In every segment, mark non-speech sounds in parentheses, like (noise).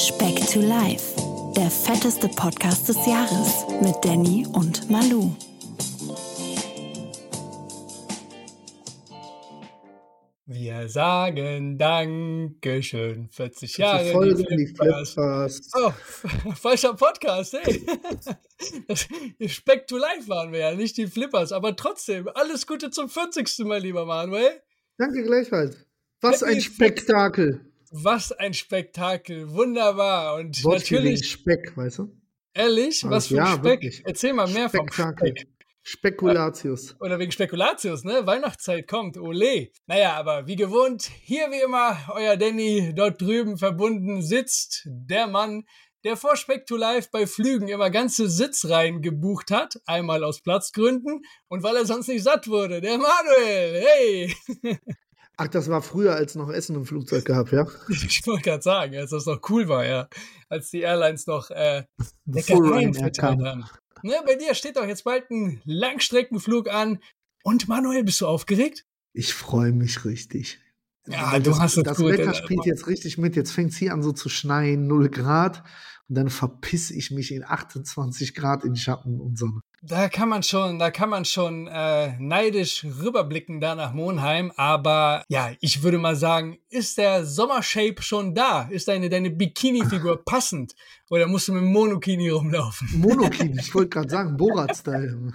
Speck to Life, der fetteste Podcast des Jahres mit Danny und Malu. Wir sagen Dankeschön, 40 Jahre. Die Folge die Flippers. Oh, (laughs) falscher Podcast, ey. (laughs) Das, Speck to Life waren wir ja, nicht die Flippers, aber trotzdem, alles Gute zum 40. mein lieber Manuel. Danke gleichfalls. Was Happy ein Spektakel. Was ein Spektakel, wunderbar. Und wegen natürlich, Speck, weißt du? ehrlich, was für ein Ja, Speck? wirklich. Erzähl mal mehr vom Spektakel. Speck. Spekulatius. Oder wegen Spekulatius, ne? Weihnachtszeit kommt, ole. Naja, aber wie gewohnt, hier wie immer, euer Danny dort drüben verbunden sitzt der Mann, der vor Speck to Life bei Flügen immer ganze Sitzreihen gebucht hat. Einmal aus Platzgründen und weil er sonst nicht satt wurde. Der Manuel, hey! (laughs) Ach, das war früher, als noch Essen im Flugzeug gab, ja? (laughs) Ich wollte gerade sagen, als das noch cool war, ja. Als die Airlines noch äh, Leckereien verteilt haben. Ne, bei dir steht doch jetzt bald ein Langstreckenflug an. Und Manuel, bist du aufgeregt? Ich freue mich richtig. Ja, Weil du das, hast es Das gut, Wetter Alter. spielt jetzt richtig mit. Jetzt fängt es hier an so zu schneien, 0 Grad. Und dann verpiss ich mich in 28 Grad in Schatten und Sonne. Da kann man schon, da kann man schon äh, neidisch rüberblicken da nach Monheim. Aber ja, ich würde mal sagen, ist der Sommershape schon da? Ist deine, deine Bikini-Figur (laughs) passend? Oder musst du mit Monokini rumlaufen? Monokin, ich wollte (laughs) gerade sagen, Borat-Style.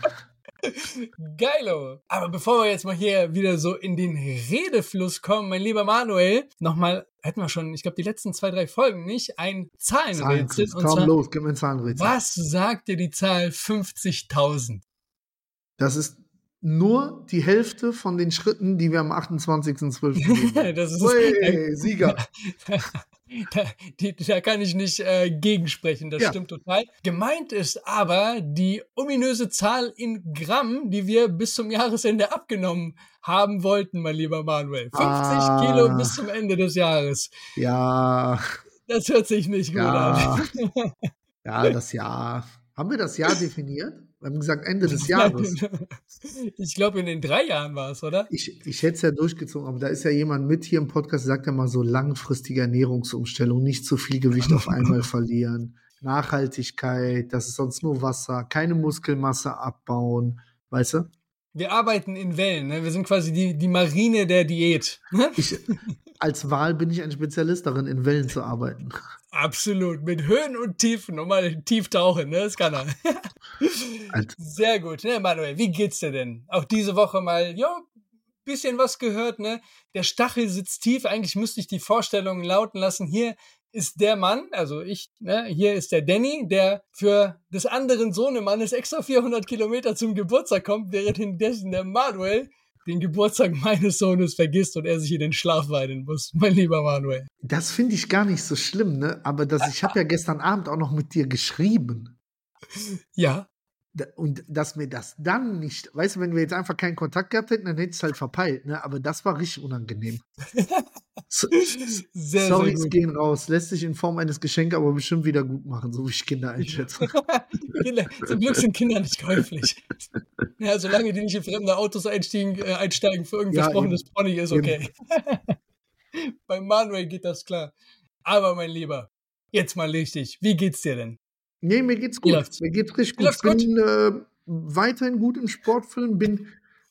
Geilo. Aber bevor wir jetzt mal hier wieder so in den Redefluss kommen, mein lieber Manuel, nochmal, hätten wir schon, ich glaube, die letzten zwei, drei Folgen nicht, ein Zahlenrätsel. Und Komm zwar, los, gib mir ein Zahlenrätsel. was sagt dir die Zahl 50.000? Das ist nur die Hälfte von den Schritten, die wir am 28.12. (laughs) gehen. das ist, Ui, (laughs) Sieger. (laughs) da, die, da kann ich nicht äh, gegensprechen, das Ja. stimmt total. Gemeint ist aber die ominöse Zahl in Gramm, die wir bis zum Jahresende abgenommen haben wollten, mein lieber Manuel. 50 Ah. Kilo bis zum Ende des Jahres. Ja, Das hört sich nicht gut Ja. an. ja, das Jahr. Haben wir das Jahr definiert? Wir haben gesagt Ende des (laughs) Jahres. (laughs) Ich glaube, in den drei Jahren war es, oder? Ich, ich hätte es ja durchgezogen, aber da ist ja jemand mit hier im Podcast, sagt ja mal so langfristige Ernährungsumstellung, nicht zu viel Gewicht auf (laughs) einmal verlieren, Nachhaltigkeit, das ist sonst nur Wasser, keine Muskelmasse abbauen, weißt du? Wir arbeiten in Wellen. Ne? Wir sind quasi die, die Marine der Diät. Ne? Ich, als Wahl bin ich ein Spezialist darin, in Wellen zu arbeiten. Absolut. Mit Höhen und Tiefen. Und mal tief tauchen, ne? Das kann er. (laughs) Sehr gut, ne, Manuel? Wie geht's dir denn? Auch diese Woche mal, ja, bisschen was gehört, ne? Der Stachel sitzt tief. Eigentlich müsste ich die Vorstellung lauten lassen. Hier ist der Mann, also ich, ne? Hier ist der Danny, der für des anderen Sohnemannes extra 400 Kilometer zum Geburtstag kommt, währenddessen der Manuel den Geburtstag (laughs) meines Sohnes vergisst und er sich in den Schlaf weinen muss, (laughs) mein lieber Manuel. Das finde ich gar nicht so schlimm, ne? Aber das, (laughs) ich habe ja gestern Abend auch noch mit dir geschrieben. Ja, Und dass mir das dann nicht, weißt du, wenn wir jetzt einfach keinen Kontakt gehabt hätten, dann hätte ich es halt verpeilt, ne? Aber das war richtig unangenehm. (laughs) So, sehr, Sorry, sehr gehen raus. Lässt sich in Form eines Geschenks aber bestimmt wieder gut machen, so wie ich Kinder einschätze. (laughs) Kinder, zum Glück sind Kinder nicht käuflich. Ja, solange die nicht in fremde Autos einsteigen, äh, einsteigen für irgendein Ja, versprochenes Pony, ist Eben. okay. (laughs) Bei Manuel geht das klar. Aber mein Lieber, jetzt mal richtig. Wie geht's dir denn? Nee, mir geht's gut. läuft's? Mir geht's richtig gut. Ich bin äh, weiterhin gut im Sportfilm, bin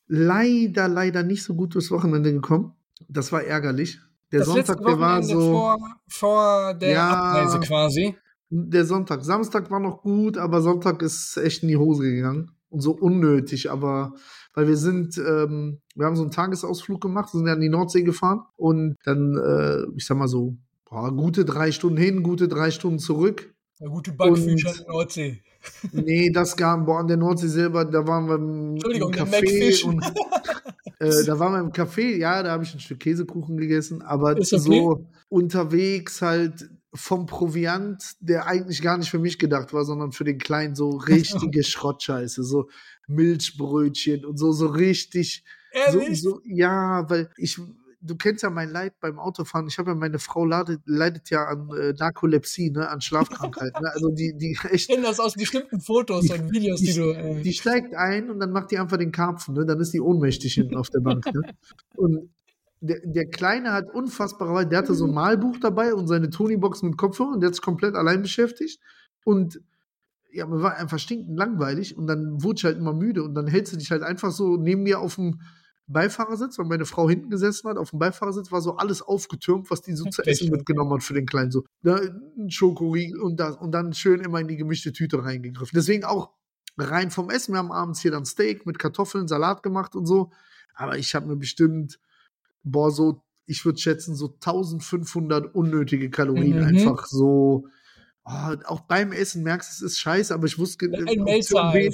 leider, leider nicht so gut durchs Wochenende gekommen. Das war ärgerlich. Der das Sonntag, der war so. vor, vor der Ja. Abreise quasi. Der Sonntag. Samstag war noch gut, aber Sonntag ist echt in die Hose gegangen. Und so unnötig, aber weil wir sind, ähm, wir haben so einen Tagesausflug gemacht, sind ja an die Nordsee gefahren und dann, äh, ich sag mal so, boah, gute drei Stunden hin, gute drei Stunden zurück. Eine gute Backfischer in der Nordsee. Nee, das gab, boah, an der Nordsee selber, da waren wir im, Entschuldigung, im der Café und (laughs) äh, da waren wir im Café, ja, da habe ich ein Stück Käsekuchen gegessen, aber okay. so unterwegs halt vom Proviant, der eigentlich gar nicht für mich gedacht war, sondern für den Kleinen so richtige (laughs) Schrottscheiße, so Milchbrötchen und so, so richtig, so, Ehrlich? so, ja, weil ich, du kennst ja mein Leid beim Autofahren. Ich habe ja meine Frau leidet, leidet ja an äh, Narkolepsie, ne, an Schlafkrankheit. ne? Also die, die (laughs) echt Ich kenne das aus bestimmten Fotos und Videos, die, die, du. Äh, die steigt ein und dann macht die einfach den Karpfen, ne? Dann ist die ohnmächtig hinten auf der Bank. Ne? Und der, der Kleine hat unfassbarerweise, der hatte so ein Malbuch dabei und seine Tony-Box mit Kopfhörer und der hat sich komplett allein beschäftigt. Und ja, mir war einfach stinkend langweilig und dann wurde ich halt immer müde und dann hältst du dich halt einfach so neben mir auf dem Beifahrersitz, weil meine Frau hinten gesessen hat, auf dem Beifahrersitz war so alles aufgetürmt, was die so zu essen mitgenommen hat für den Kleinen. So ne, ein Schokoriegel und das und dann schön immer in die gemischte Tüte reingegriffen. Deswegen auch rein vom Essen. Wir haben abends hier dann Steak mit Kartoffeln, Salat gemacht und so. Aber ich habe mir bestimmt, boah, so, ich würde schätzen, so 1500 unnötige Kalorien mhm. einfach so. Oh, auch beim Essen merkst du, es ist scheiße, aber ich wusste. Ein B,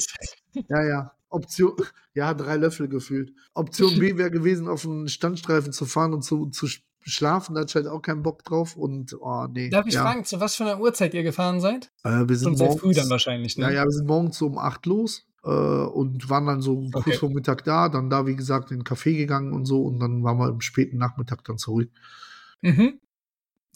ja, ja. Option, (laughs) ja, drei Löffel gefühlt. Option B (laughs) wäre gewesen, auf einen Standstreifen zu fahren und zu, zu schlafen, da hatte ich halt auch keinen Bock drauf und oh nee. Darf ich ja. fragen, zu was für einer Uhrzeit ihr gefahren seid? Äh, wir sind morgens, früh dann wahrscheinlich, ne? Ja, ja, wir sind morgens so um acht los äh, und waren dann so okay. kurz vor Mittag da, dann da, wie gesagt, in den Café gegangen und so und dann waren wir im späten Nachmittag dann zurück. Mhm.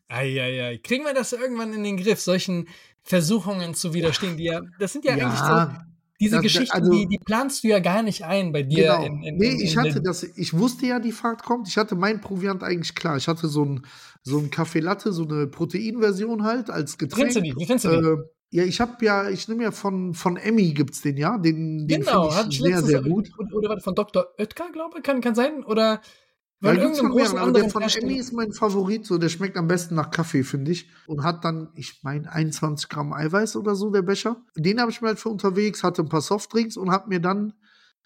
Eieiei. Kriegen wir das irgendwann in den Griff, solchen Versuchungen zu widerstehen, die ja, das sind ja, ja eigentlich so diese das, Geschichten, also, die, die, planst du ja gar nicht ein bei dir. Genau. In, in, nee, in, ich hatte das, ich wusste ja, die Fahrt kommt. Ich hatte mein Proviant eigentlich klar. Ich hatte so ein, so ein Kaffee Latte, so eine Proteinversion halt als Getränk. Findest du die? Wie findest du die? Äh, ja, ich habe ja, ich nehme ja von, von Emmy gibt's den ja, den, den genau, finde ich sehr, sehr gut. Oder, oder von Dr. Oetker, glaube ich, kann, kann sein, oder weil ja, von mehreren, aber der von Emmy ist mein Favorit, so der schmeckt am besten nach Kaffee, finde ich. Und hat dann, ich meine, 21 Gramm Eiweiß oder so, der Becher. Den habe ich mir halt für unterwegs, hatte ein paar Softdrinks und habe mir dann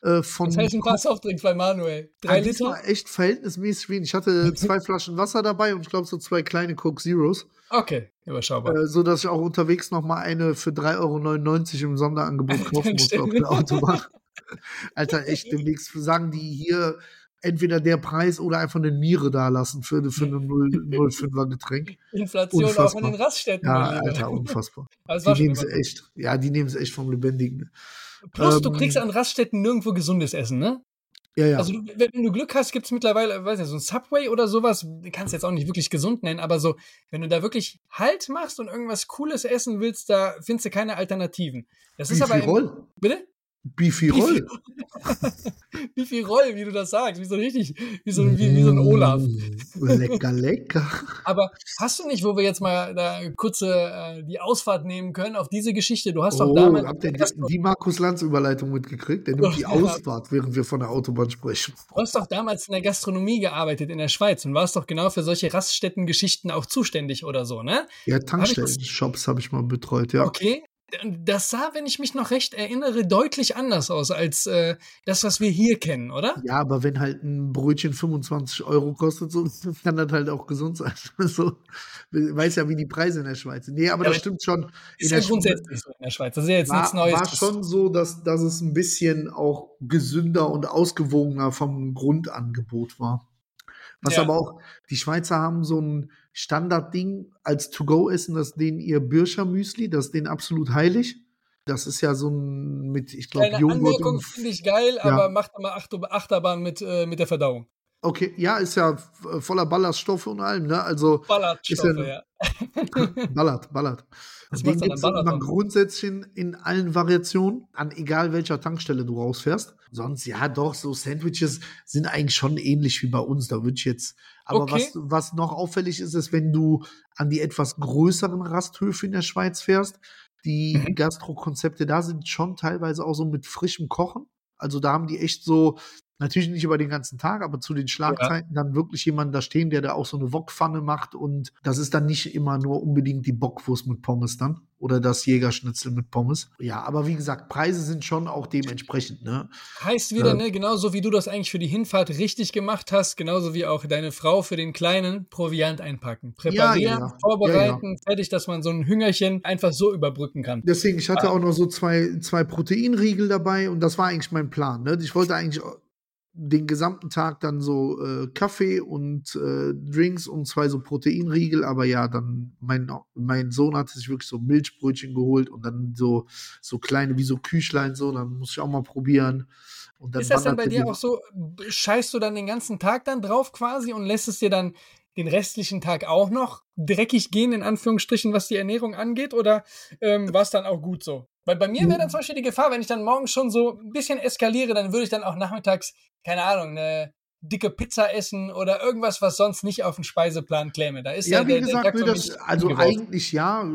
äh, von. Das heißt ein paar Softdrinks bei Manuel. Drei Liter? Das war echt verhältnismäßig wenig. Ich hatte (laughs) zwei Flaschen Wasser dabei und ich glaube so zwei kleine Coke Zeros. Okay, überschaubar. Äh, so dass ich auch unterwegs noch mal eine für 3,99 Euro im Sonderangebot (laughs) kaufen musste auf der Autobahn. (laughs) Alter, echt, demnächst sagen die hier entweder der Preis oder einfach eine Niere da lassen für, für ein 0,5er (laughs) Getränk. Inflation unfassbar. auch in den Raststätten. Ja, Alter, unfassbar. (laughs) Also die nehmen es echt, ja, die nehmen es echt vom Lebendigen. Plus, ähm, du kriegst an Raststätten nirgendwo gesundes Essen, ne? Ja, ja. Also, wenn du Glück hast, gibt es mittlerweile, weiß nicht, so ein Subway oder sowas, du kannst jetzt auch nicht wirklich gesund nennen, aber so, wenn du da wirklich Halt machst und irgendwas Cooles essen willst, da findest du keine Alternativen. Das ist aber. Im, bitte? Beefy Roll. (laughs) Beefy Roll, wie du das sagst, wie so richtig, wie so, wie, wie so ein Olaf. Mm, lecker, lecker. (laughs) Aber hast du nicht, wo wir jetzt mal da kurze äh, die Ausfahrt nehmen können auf diese Geschichte? Du hast oh, doch damals. Habt ihr die, die Markus Lanz Überleitung mitgekriegt? Der nimmt die (laughs) Ausfahrt, während wir von der Autobahn sprechen. Du hast doch damals in der Gastronomie gearbeitet in der Schweiz und warst doch genau für solche Raststätten-Geschichten auch zuständig oder so, ne? Ja, Tankstellen-Shops habe ich mal betreut, ja. Okay, das sah, wenn ich mich noch recht erinnere, deutlich anders aus als äh, das, was wir hier kennen, oder? Ja, aber wenn halt ein Brötchen 25 Euro kostet, so, (laughs) kann das halt auch gesund sein. (laughs) so, weiß ja, wie die Preise in der Schweiz sind. Nee, aber ja, das stimmt schon. Ist ja grundsätzlich so in der Schweiz. Das ist ja jetzt war, nichts Neues. War schon so, dass, dass es ein bisschen auch gesünder und ausgewogener vom Grundangebot war. Was ja. aber auch, die Schweizer haben so ein Standardding als To-Go-Essen, das denen ihr Birscher Müsli, das ist denen absolut heilig. Das ist ja so ein mit, ich glaube, Joghurt. Anmerkung finde ich geil, ja. aber macht immer Achterbahn mit, äh, mit der Verdauung. Okay, ja, ist ja voller Ballaststoffe und allem, ne? Also Ballaststoffe, ja. (laughs) ballert, ballert. Das Den gibt es immer grundsätzlich in allen Variationen, an egal welcher Tankstelle du rausfährst. Sonst, ja, doch, so Sandwiches sind eigentlich schon ähnlich wie bei uns. Da würde ich jetzt. Aber okay. was, was noch auffällig ist, ist, wenn du an die etwas größeren Rasthöfe in der Schweiz fährst, die mhm. Gastro-Konzepte da sind schon teilweise auch so mit frischem Kochen. Also da haben die echt so Natürlich nicht über den ganzen Tag, aber zu den Schlagzeiten ja. dann wirklich jemanden da stehen, der da auch so eine Wokpfanne macht. Und das ist dann nicht immer nur unbedingt die Bockwurst mit Pommes dann oder das Jägerschnitzel mit Pommes. Ja, aber wie gesagt, Preise sind schon auch dementsprechend. Ne? Heißt wieder, äh, ne, genauso wie du das eigentlich für die Hinfahrt richtig gemacht hast, genauso wie auch deine Frau für den kleinen Proviant einpacken. Präparieren, ja, ja, vorbereiten, fertig, dass man so ein Hüngerchen einfach so überbrücken kann. Deswegen, ich hatte ah. auch noch so zwei, zwei Proteinriegel dabei und das war eigentlich mein Plan. Ne? Ich wollte eigentlich den gesamten Tag dann so äh, Kaffee und äh, Drinks und zwei so Proteinriegel, aber ja, dann mein, mein Sohn hat sich wirklich so Milchbrötchen geholt und dann so, so kleine wie so Küchlein so, dann muss ich auch mal probieren. ist das dann bei dir auch so, scheißt du dann den ganzen Tag dann drauf quasi und lässt es dir dann den restlichen Tag auch noch dreckig gehen, in Anführungsstrichen, was die Ernährung angeht, oder ähm, war es dann auch gut so? Weil bei mir wäre dann zum Beispiel die Gefahr, wenn ich dann morgens schon so ein bisschen eskaliere, dann würde ich dann auch nachmittags, keine Ahnung, eine dicke Pizza essen oder irgendwas, was sonst nicht auf den Speiseplan käme. Da ist Ja, wie der, gesagt, der das, also eigentlich ja.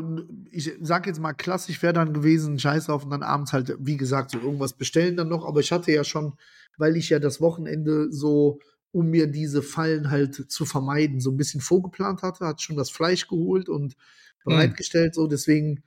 Ich sag jetzt mal, klassisch wäre dann gewesen, scheiß auf und dann abends halt, wie gesagt, so irgendwas bestellen dann noch. Aber ich hatte ja schon, weil ich ja das Wochenende so, um mir diese Fallen halt zu vermeiden, so ein bisschen vorgeplant hatte, hat schon das Fleisch geholt und Hm. bereitgestellt, so deswegen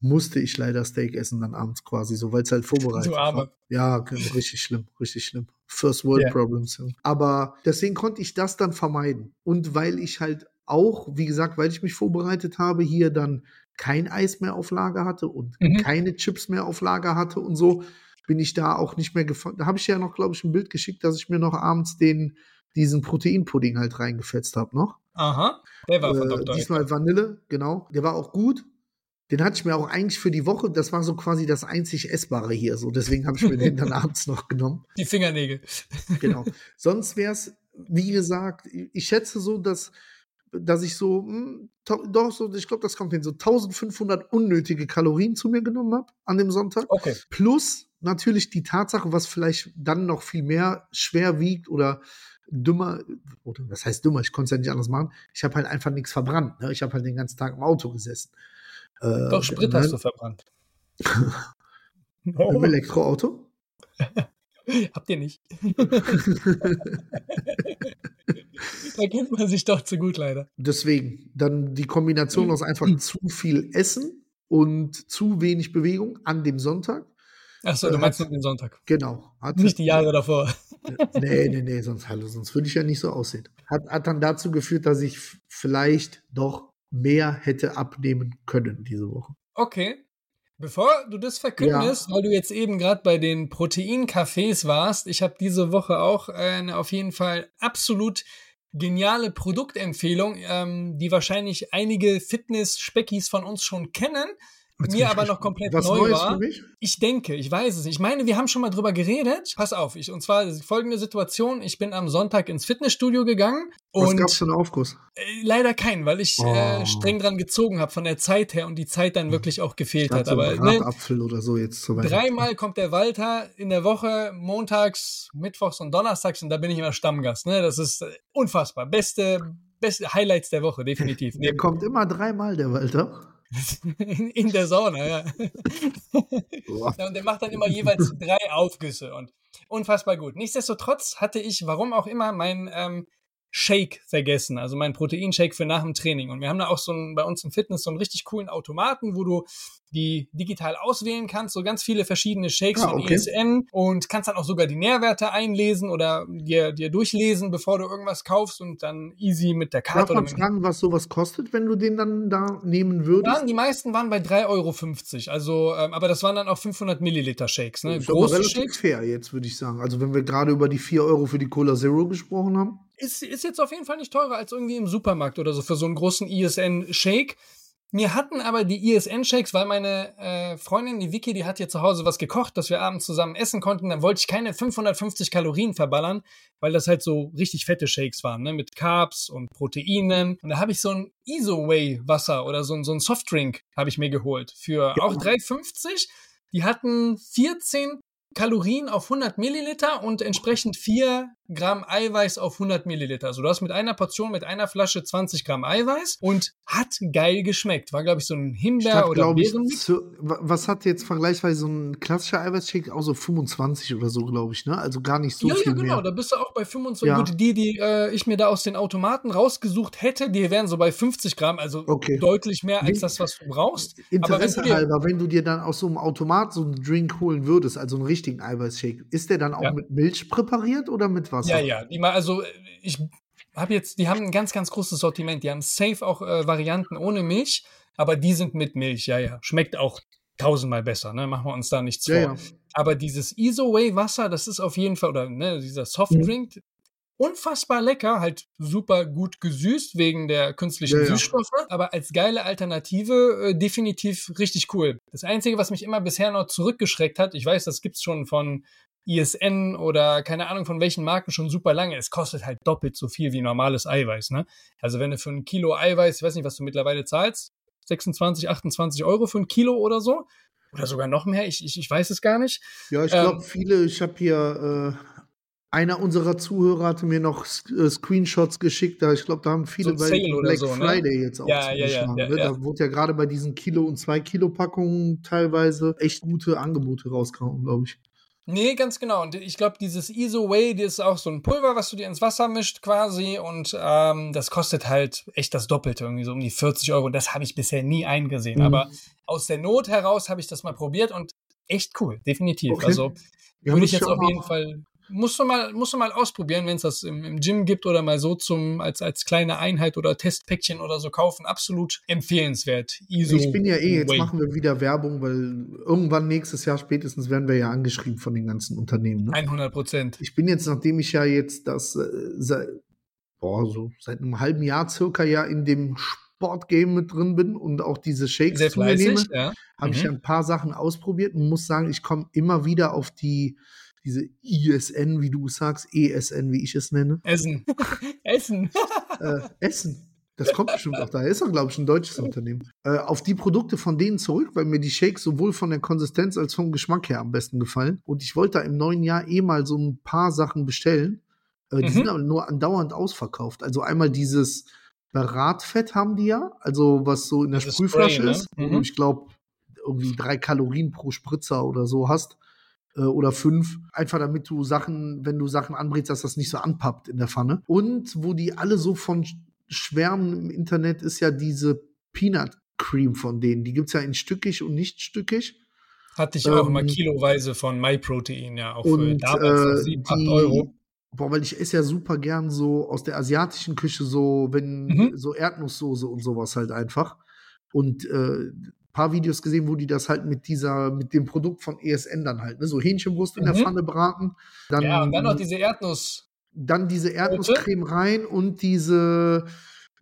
musste ich leider Steak essen dann abends quasi so, weil es halt vorbereitet war. Ja, richtig schlimm, richtig schlimm. First World Ja. Problems. Ja. Aber deswegen konnte ich das dann vermeiden. Und weil ich halt auch, wie gesagt, weil ich mich vorbereitet habe, hier dann kein Eis mehr auf Lager hatte und Mhm. keine Chips mehr auf Lager hatte und so, bin ich da auch nicht mehr gefahren. Da habe ich ja noch, glaube ich, ein Bild geschickt, dass ich mir noch abends den, diesen Proteinpudding halt reingefetzt habe noch. Aha, der war von Äh, Dr. diesmal Vanille, genau. Der war auch gut. Den hatte ich mir auch eigentlich für die Woche, das war so quasi das einzig Essbare hier. So, deswegen habe ich mir den dann (laughs) abends noch genommen. Die Fingernägel. Genau. (laughs) Sonst wäre es, wie gesagt, ich schätze so, dass, dass ich so, hm, to- doch, so, ich glaube, das kommt hin, so 1500 unnötige Kalorien zu mir genommen habe an dem Sonntag. Okay. Plus natürlich die Tatsache, was vielleicht dann noch viel mehr schwer wiegt oder dümmer, oder was heißt dümmer, ich konnte es ja nicht anders machen. Ich habe halt einfach nichts verbrannt. Ne? Ich habe halt den ganzen Tag im Auto gesessen. Äh, Doch, Sprit ne? hast du verbrannt. Im oh, Elektroauto? (laughs) habt ihr nicht. (laughs) da kennt man sich doch zu gut, leider. Deswegen, dann die Kombination aus einfach (clears throat) zu viel Essen und zu wenig Bewegung an dem Sonntag. Achso, du Äh, meinst nur den Sonntag. Genau. Hat, Nicht die Jahre davor. nee, nee, nee, sonst, hallo, sonst würde ich ja nicht so aussehen. Hat, hat dann dazu geführt, dass ich vielleicht doch mehr hätte abnehmen können diese Woche. Okay. Bevor du das verkündest, weil du jetzt eben gerade bei den Proteincafés warst, ich habe diese Woche auch eine auf jeden Fall absolut geniale Produktempfehlung, ähm, die wahrscheinlich einige Fitness-Speckis von uns schon kennen, Jetzt mir aber noch komplett Was neu Neues war. für mich? Ich denke, ich weiß es nicht. Ich meine, wir haben schon mal drüber geredet. Pass auf, ich, und zwar folgende Situation. Ich bin am Sonntag ins Fitnessstudio gegangen Was und gab's für einen Aufguss? äh, leider keinen, weil ich Oh. äh, streng dran gezogen habe von der Zeit her und die Zeit dann wirklich auch gefehlt hat. hatte Aber ne, Bratapfel oder so jetzt zu dreimal kommt der Walter in der Woche, montags, mittwochs und donnerstags und da bin ich immer Stammgast. Ne? Das ist äh, unfassbar. Beste, beste Highlights der Woche, definitiv. Der kommt immer dreimal, der Walter. In, (laughs) in der Sauna, ja. Ja, und der macht dann immer jeweils drei Aufgüsse und unfassbar gut. Nichtsdestotrotz hatte ich, warum auch immer, mein ähm, Shake vergessen, also mein Proteinshake für nach dem Training. Und wir haben da auch so einen, bei uns im Fitness so einen richtig coolen Automaten, wo du die digital auswählen kannst, so ganz viele verschiedene Shakes Ah, von okay. ESN und kannst dann auch sogar die Nährwerte einlesen oder dir, dir durchlesen, bevor du irgendwas kaufst und dann easy mit der Darf Karte oder man fragen, was sowas kostet, wenn du den dann da nehmen würdest? ja, die meisten waren bei 3,50 Euro. Also, ähm, aber das waren dann auch 500 Milliliter Shakes. Ne? ist aber Große relativ Shakes. fair jetzt, würde ich sagen. Also wenn wir gerade über die 4 Euro für die Cola Zero gesprochen haben. Ist, ist jetzt auf jeden Fall nicht teurer als irgendwie im Supermarkt oder so für so einen großen ISN-Shake. Wir hatten aber die ISN-Shakes, weil meine äh, Freundin, die Vicky, die hat hier zu Hause was gekocht, dass wir abends zusammen essen konnten. Dann wollte ich keine 550 Kalorien verballern, weil das halt so richtig fette Shakes waren, ne? mit Carbs und Proteinen. Und da habe ich so ein Isoway-Wasser oder so ein, so ein Softdrink habe ich mir geholt für Ja. auch 3,50. Die hatten 14 Kalorien auf 100 Milliliter und entsprechend 4 Gramm Eiweiß auf 100 Milliliter. Also du hast mit einer Portion, mit einer Flasche 20 Gramm Eiweiß und hat geil geschmeckt. War, glaube ich, so ein Himbeer- Statt, oder wa- was hat jetzt vergleichsweise so ein klassischer Eiweißshake? Auch so 25 oder so, glaube ich, ne? Also gar nicht so ja, viel ja, genau, mehr. da bist du auch bei 25. Ja. Gut, die, die äh, ich mir da aus den Automaten rausgesucht hätte, die wären so bei 50 Gramm, also Okay. deutlich mehr als das, was du brauchst. Aber wenn Interesse du dir, halber, wenn du dir dann aus so einem Automat so einen Drink holen würdest, also einen richtigen Eiweißshake, ist der dann auch Ja. mit Milch präpariert oder mit Wasser? Ja, ja, die mal, also äh, ich habe jetzt, die haben ein ganz, ganz großes Sortiment. Die haben safe auch äh, Varianten ohne Milch, aber die sind mit Milch, ja, ja. Schmeckt auch tausendmal besser, ne? Machen wir uns da nichts Ja, vor. ja. Aber dieses Isoway-Wasser, das ist auf jeden Fall, oder ne, dieser Softdrink, unfassbar lecker, halt super gut gesüßt wegen der künstlichen Ja, ja. Süßstoffe, aber als geile Alternative äh, definitiv richtig cool. Das Einzige, was mich immer bisher noch zurückgeschreckt hat, ich weiß, das gibt's schon von ISN oder keine Ahnung von welchen Marken schon super lange. Es kostet halt doppelt so viel wie normales Eiweiß, ne? Also wenn du für ein Kilo Eiweiß, ich weiß nicht, was du mittlerweile zahlst, 26, 28 Euro für ein Kilo oder so, oder sogar noch mehr, ich, ich, ich weiß es gar nicht. Ja, ich Ähm, glaube, viele, ich habe hier Einer unserer Zuhörer hatte mir noch äh, Screenshots geschickt, da ich glaube, da haben viele So bei Black so, ne? Friday jetzt auch Ja, ja, ja, ne? Da wurde ja gerade bei diesen Kilo- und 2-Kilo-Packungen teilweise echt gute Angebote rausgehauen, glaube ich. Nee, ganz genau. Und ich glaube, dieses ISO Way, das ist auch so ein Pulver, was du dir ins Wasser mischt quasi. Und ähm, das kostet halt echt das Doppelte, irgendwie so um die 40 Euro. Und das habe ich bisher nie eingesehen. Mhm. Aber aus der Not heraus habe ich das mal probiert und echt cool, definitiv. Okay. Also würde ich jetzt auf jeden Fall. Musst du mal, musst du mal ausprobieren, wenn es das im, im Gym gibt oder mal so zum, als, als kleine Einheit oder Testpäckchen oder so kaufen. Absolut empfehlenswert. ISO Ich bin ja eh, jetzt Way. machen wir wieder Werbung, weil irgendwann nächstes Jahr spätestens werden wir ja angeschrieben von den ganzen Unternehmen. Ne? 100 Prozent. Ich bin jetzt, nachdem ich ja jetzt das äh, seit, boah, so seit einem halben Jahr circa ja in dem Sportgame mit drin bin und auch diese Shakes Sehr nehme, ja. habe ich Mhm. ja ein paar Sachen ausprobiert und muss sagen, ich komme immer wieder auf die diese ISN, wie du sagst, ESN, wie ich es nenne, Essen. (laughs) Essen. äh, Essen. Das kommt bestimmt auch daher. Ist doch, glaube ich, ein deutsches Unternehmen. Äh, auf die Produkte von denen zurück, weil mir die Shakes sowohl von der Konsistenz als vom Geschmack her am besten gefallen. Und ich wollte da im neuen Jahr eh mal so ein paar Sachen bestellen. Äh, die Mhm. sind aber nur andauernd ausverkauft. Also einmal dieses Bratfett haben die ja, also was so in der Dieses Sprühflasche Spray, ne? ist, wo Mhm. du, ich glaube, irgendwie drei Kalorien pro Spritzer oder so hast. Äh, oder fünf. Einfach damit du Sachen, wenn du Sachen anbrätst, dass das nicht so anpappt in der Pfanne. Und wo die alle so von sch- schwärmen im Internet, ist ja diese Peanut Cream von denen. Die gibt es ja in stückig und nicht stückig. Hatte ich auch Ähm, immer kiloweise von MyProtein, ja, auch für Und damals noch äh, 7, 8 die, Euro. boah, weil ich esse ja super gern so aus der asiatischen Küche so, wenn Mhm. so Erdnusssoße und sowas halt einfach. Und äh, paar Videos gesehen, wo die das halt mit dieser, mit dem Produkt von ESN dann halt, ne, so Hähnchenbrust in der Mhm. Pfanne braten. Dann, Ja, und dann noch diese Erdnuss. dann diese Erdnusscreme rein und diese,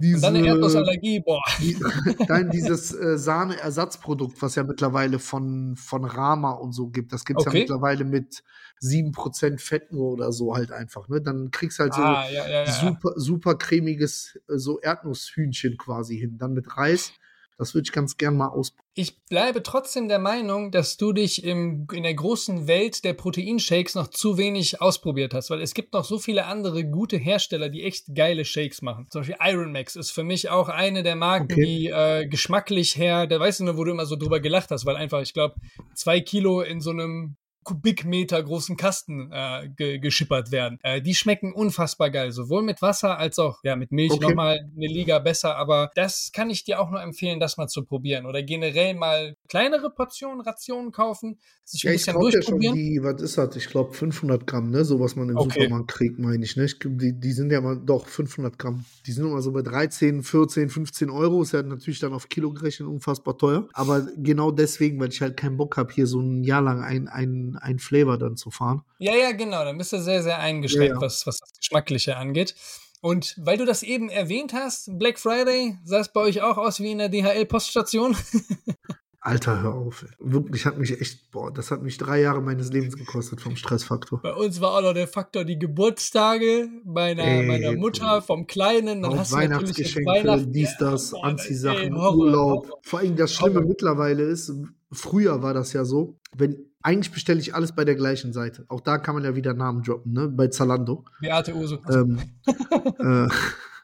diese Und dann eine Erdnussallergie, boah. die, (laughs) dann dieses äh, Sahne-Ersatzprodukt, was ja mittlerweile von, von Rama und so gibt. Das gibt es Okay. ja mittlerweile mit 7% Fett nur oder so halt einfach. Ne? Dann kriegst du halt so ah, ja, ja, ja. super, super cremiges äh, so Erdnusshühnchen quasi hin. Dann mit Reis. Das würde ich ganz gern mal ausprobieren. Ich bleibe trotzdem der Meinung, dass du dich im, in der großen Welt der Proteinshakes noch zu wenig ausprobiert hast, weil es gibt noch so viele andere gute Hersteller, die echt geile Shakes machen. Zum Beispiel Iron Max ist für mich auch eine der Marken, Okay. die äh, geschmacklich her, da weißt du nur, wo du immer so drüber gelacht hast, weil einfach, ich glaube, zwei Kilo in so einem Kubikmeter großen Kasten äh, ge geschippert werden. Äh, die schmecken unfassbar geil, sowohl mit Wasser als auch ja mit Milch Okay. nochmal eine Liga besser. Aber das kann ich dir auch nur empfehlen, das mal zu probieren oder generell mal kleinere Portionen, Rationen kaufen, sich ein Ja, ich bisschen kaufe ja schon durchprobieren. die, was ist das? Ich glaube 500 Gramm, ne? So was man im Okay. Supermarkt kriegt, meine ich, ne? Ich, die, die sind ja mal, doch 500 Gramm. Die sind immer so bei 13, 14, 15 Euro. Ist ja natürlich dann auf Kilo gerechnet unfassbar teuer. Aber genau deswegen, weil ich halt keinen Bock habe, hier so ein Jahr lang ein, ein, ein Flavor dann zu fahren. Ja, ja, genau. Dann bist du sehr, sehr eingeschränkt, Ja, ja. Was, was das Geschmackliche angeht. Und weil du das eben erwähnt hast, Black Friday, sah es bei euch auch aus wie in der DHL-Poststation? (laughs) Alter, hör auf. Wirklich hat mich echt, boah, das hat mich drei Jahre meines Lebens gekostet vom Stressfaktor. Bei uns war auch noch der Faktor die Geburtstage meiner, Ey, meiner Mutter, vom Kleinen. Dann hast Weihnachtsgeschenke, Weihnachten. dies, das, boah, Anziehsachen, ey, Horror, Urlaub. Horror. Vor allem das Schlimme Horror. mittlerweile ist, früher war das ja so, wenn, eigentlich bestelle ich alles bei der gleichen Seite. Auch da kann man ja wieder Namen droppen, ne? Bei Zalando. Beate Uso. Ähm, (laughs) äh,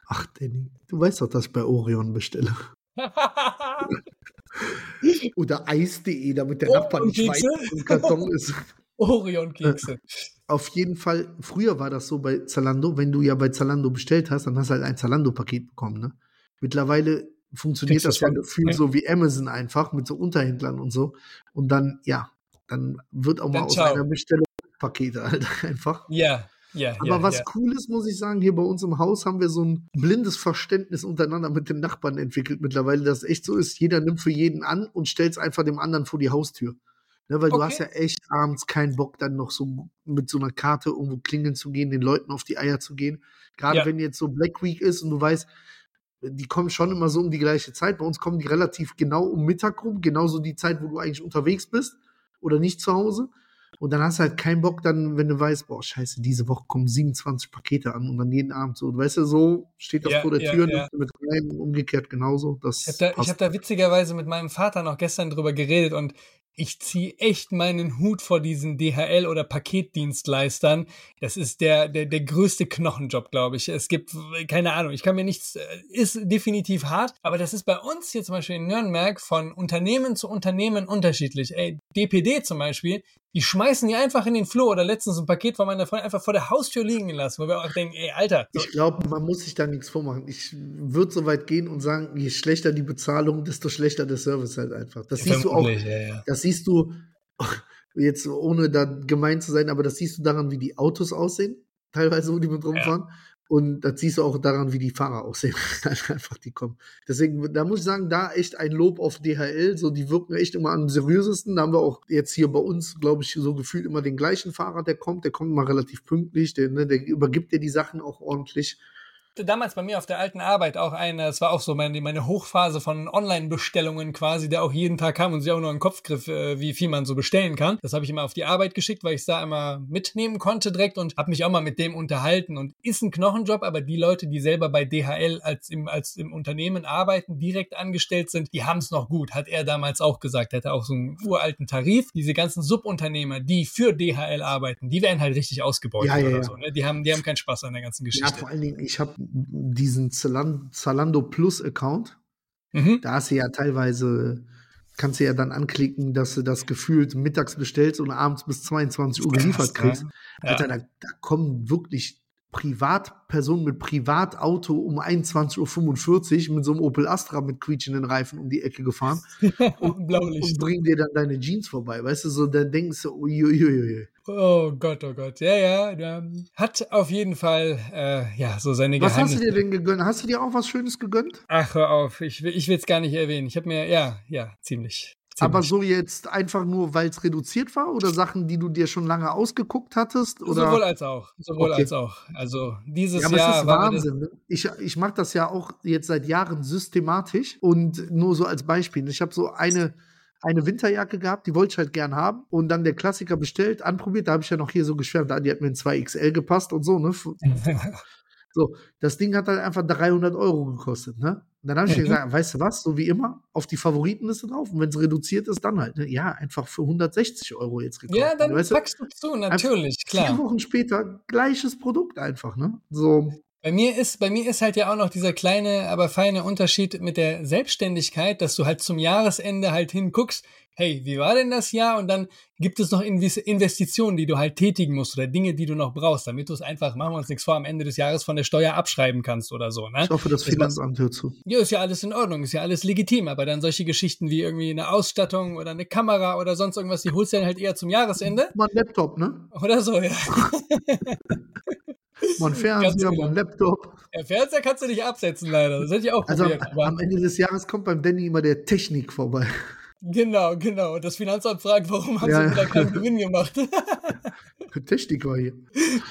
ach, Danny, du weißt doch, dass ich bei Orion bestelle. (laughs) (laughs) Oder Eis.de, damit der Oh, Nachbar nicht weiß, was im Karton (laughs) ist. Orion-Kekse. (laughs) Auf jeden Fall, früher war das so bei Zalando, wenn du ja bei Zalando bestellt hast, dann hast du halt ein Zalando-Paket bekommen. Ne? Mittlerweile funktioniert Kriegst das ja gefühlt ja. so wie Amazon einfach mit so Unterhändlern und so. Und dann, ja, dann wird auch mal Dann aus ciao. einer Bestellung Pakete halt einfach. Ja, ja, Aber ja. was ja. cool ist, muss ich sagen, hier bei uns im Haus haben wir so ein blindes Verständnis untereinander mit den Nachbarn entwickelt mittlerweile, dass es echt so ist, jeder nimmt für jeden an und stellt es einfach dem anderen vor die Haustür. Ne, weil du Okay. hast ja echt abends keinen Bock, dann noch so mit so einer Karte irgendwo klingeln zu gehen, den Leuten auf die Eier zu gehen. Gerade Ja. wenn jetzt so Black Week ist und du weißt, die kommen schon immer so um die gleiche Zeit. Bei uns kommen die relativ genau um Mittag rum, genauso die Zeit, wo du eigentlich unterwegs bist oder nicht zu Hause. Und dann hast du halt keinen Bock, dann, wenn du weißt, boah, scheiße, diese Woche kommen 27 Pakete an und dann jeden Abend so, weißt du, so steht das Ja, vor der ja, Tür, ja. mit rein, umgekehrt genauso. Das Ich habe da, hab da witzigerweise mit meinem Vater noch gestern drüber geredet und ich ziehe echt meinen Hut vor diesen DHL oder Paketdienstleistern. Das ist der, der, der größte Knochenjob, glaube ich. Es gibt, keine Ahnung, ich kann mir nichts, äh, ist definitiv hart, aber das ist bei uns hier zum Beispiel in Nürnberg von Unternehmen zu Unternehmen unterschiedlich. Ey, DPD zum Beispiel, die schmeißen die einfach in den Flur oder letztens ein Paket von meiner Freundin einfach vor der Haustür liegen gelassen, wo wir auch denken, ey, Alter. So. Ich glaube, man muss sich da nichts vormachen. Ich würde so weit gehen und sagen, je schlechter die Bezahlung, desto schlechter der Service halt einfach. Das ja, siehst du auch. Ja, ja. Das siehst du (laughs) jetzt ohne da gemein zu sein, aber das siehst du daran, wie die Autos aussehen, teilweise, wo die mit rumfahren. Und das siehst du auch daran, wie die Fahrer aussehen. (laughs) Einfach die kommen. Deswegen, da muss ich sagen, da echt ein Lob auf DHL. So, die wirken echt immer am seriösesten. Da haben wir auch jetzt hier bei uns, glaube ich, so gefühlt immer den gleichen Fahrer, der kommt. Der kommt immer relativ pünktlich. Der, ne, der übergibt dir die Sachen auch ordentlich damals bei mir auf der alten Arbeit auch eine, das war auch so meine, meine Hochphase von Online-Bestellungen quasi, der auch jeden Tag kam und sich auch nur einen Kopf griff, äh, wie viel man so bestellen kann. Das habe ich immer auf die Arbeit geschickt, weil ich es da immer mitnehmen konnte direkt und habe mich auch mal mit dem unterhalten. Und ist ein Knochenjob, aber die Leute, die selber bei DHL als im, als im Unternehmen arbeiten, direkt angestellt sind, die haben es noch gut, hat er damals auch gesagt. Er hatte auch so einen uralten Tarif. Diese ganzen Subunternehmer, die für DHL arbeiten, die werden halt richtig ausgebeutet ja, ja, oder ja. so. Ne? Die, haben, die haben keinen Spaß an der ganzen Geschichte. Ja, vor allen Dingen, ich habe diesen Zalando Plus Account. Mhm. Da hast du ja teilweise, kannst du ja dann anklicken, dass du das gefühlt mittags bestellst und abends bis 22 Uhr geliefert kriegst. Ja. Alter, da, da kommen wirklich Privatperson mit Privatauto um 21.45 Uhr mit so einem Opel Astra mit quietschenden Reifen um die Ecke gefahren (laughs) und, und, bringen dir dann deine Jeans vorbei. Weißt du, so dann denkst du, uiuiui. Oh Gott, oh Gott. Ja, ja, ja. Hat auf jeden Fall, äh, ja, so seine Was hast du dir denn gegönnt? Hast du dir auch was Schönes gegönnt? Ach, hör auf. Ich, ich will es gar nicht erwähnen. Ich habe mir, ja, ja, ziemlich. Aber so jetzt einfach nur, weil es reduziert war oder Sachen, die du dir schon lange ausgeguckt hattest? Oder? Sowohl als auch. Sowohl okay. als auch. Also dieses ja, aber Jahr. Es ist Wahnsinn. Ne? Ich, ich mache das ja auch jetzt seit Jahren systematisch und nur so als Beispiel. Ich habe so eine, eine Winterjacke gehabt, die wollte ich halt gern haben und dann der Klassiker bestellt, anprobiert. Da habe ich ja noch hier so geschwärmt, die hat mir in 2XL gepasst und so, ne? (laughs) So, das Ding hat halt einfach 300 Euro gekostet, ne? Und dann habe ich mhm. gesagt, weißt du was, so wie immer, auf die Favoritenliste drauf. Und wenn es reduziert ist, dann halt, ne? Ja, einfach für 160 Euro jetzt gekauft. Ja, dann weißt packst du zu, natürlich, klar. Vier Wochen später, gleiches Produkt einfach, ne? So. Bei mir ist, bei mir ist halt ja auch noch dieser kleine, aber feine Unterschied mit der Selbstständigkeit, dass du halt zum Jahresende halt hinguckst, hey, wie war denn das Jahr? Und dann gibt es noch Investitionen, die du halt tätigen musst oder Dinge, die du noch brauchst, damit du es einfach, machen wir uns nichts vor, am Ende des Jahres von der Steuer abschreiben kannst oder so. Ne? Ich hoffe, das Finanzamt hört zu. Ja, ist ja alles in Ordnung, ist ja alles legitim, aber dann solche Geschichten wie irgendwie eine Ausstattung oder eine Kamera oder sonst irgendwas, die holst du dann halt eher zum Jahresende. Mal ein Laptop, ne? Oder so, ja. (laughs) Mal ein Fernseher, mal ein Laptop. Der Fernseher kannst du nicht absetzen, leider. Das hätte ich auch also probiert. Am, am Ende des Jahres kommt beim Danny immer der Technik vorbei. Genau, genau. Das Finanzamt fragt, warum haben ja, sie wieder keinen Gewinn gemacht? (laughs) Technik war hier.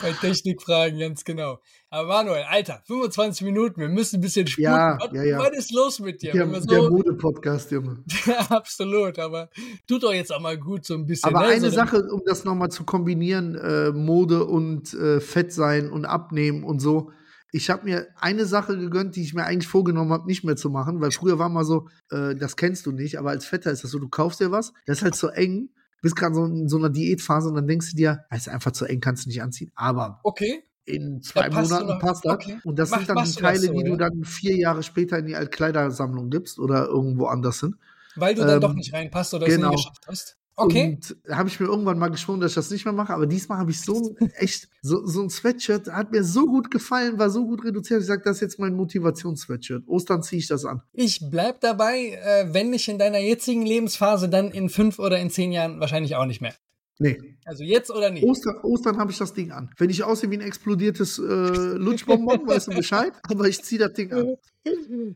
Bei Technikfragen, ganz genau. Aber Manuel, Alter, 25 Minuten, wir müssen ein bisschen sputen. Ja, was, ja, ja. was ist los mit dir? Der, so, der Mode-Podcast, Junge. (laughs) ja, absolut, aber tut doch jetzt auch mal gut so ein bisschen. Aber ne? eine so Sache, um das nochmal zu kombinieren, äh, Mode und äh, Fett sein und abnehmen und so ich habe mir eine Sache gegönnt, die ich mir eigentlich vorgenommen habe, nicht mehr zu machen, weil früher war mal so, äh, das kennst du nicht, aber als Vetter ist das so, du kaufst dir was, das ist halt so eng, bist gerade so in so einer Diätphase und dann denkst du dir, es ist einfach zu eng, kannst du nicht anziehen. Aber okay. in zwei Monaten passt das. Okay. Und das Mach, sind dann die Teile, so, die ja? du dann vier Jahre später in die Altkleidersammlung gibst oder irgendwo anders hin. Weil du ähm, dann doch nicht reinpasst oder genau. es nie geschafft hast. Okay. Und habe ich mir irgendwann mal geschworen, dass ich das nicht mehr mache. Aber diesmal habe ich so ein (laughs) echt, so, so ein Sweatshirt, hat mir so gut gefallen, war so gut reduziert. Ich sage, das ist jetzt mein Motivations-Sweatshirt. Ostern ziehe ich das an. Ich bleib dabei, äh, wenn nicht in deiner jetzigen Lebensphase, dann in fünf oder in zehn Jahren wahrscheinlich auch nicht mehr. Nee. Also jetzt oder nicht? Ostern, Ostern habe ich das Ding an. Wenn ich aussehe wie ein explodiertes äh, Lutschbonbon, (laughs) weißt du Bescheid, aber ich ziehe das Ding an.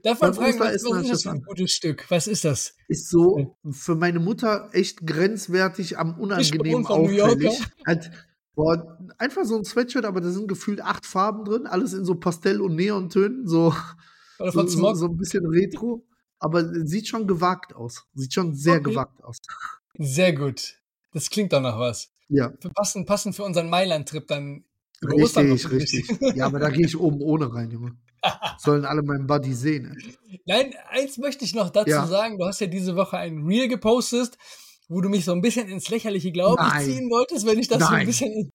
Darf man fragen, was, was ist das für ein gutes Stück? Was ist das? Ist so für meine Mutter echt grenzwertig am unangenehmen auffällig. Halt, boah, einfach so ein Sweatshirt, aber da sind gefühlt acht Farben drin, alles in so Pastell- und Neontönen, so, so, so, so, ein bisschen Retro. Aber sieht schon gewagt aus. Sieht schon sehr okay. gewagt aus. Sehr gut. Das klingt doch nach was. Ja. Passend, passend für unseren Mailand-Trip dann. Richtig, richtig. Ja, aber da gehe ich oben ohne rein, Junge. (laughs) Sollen alle meinen Buddy sehen. Ey. Nein, eins möchte ich noch dazu ja. sagen. Du hast ja diese Woche ein Reel gepostet, wo du mich so ein bisschen ins Lächerliche, glaube ich, Nein. ziehen wolltest, wenn ich das so ein Nein. bisschen in-